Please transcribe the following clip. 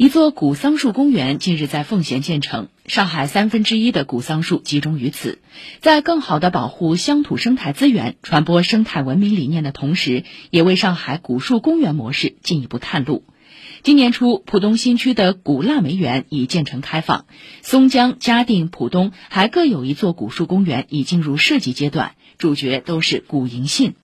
一座古桑树公园近日在奉贤建成上海三分之一的古桑树集中于此。在更好地保护乡土生态资源传播生态文明理念的同时也为上海古树公园模式进一步探路。今年初浦东新区的古腊梅园已建成开放松江嘉定浦东还各有一座古树公园已进入设计阶段主角都是古银杏。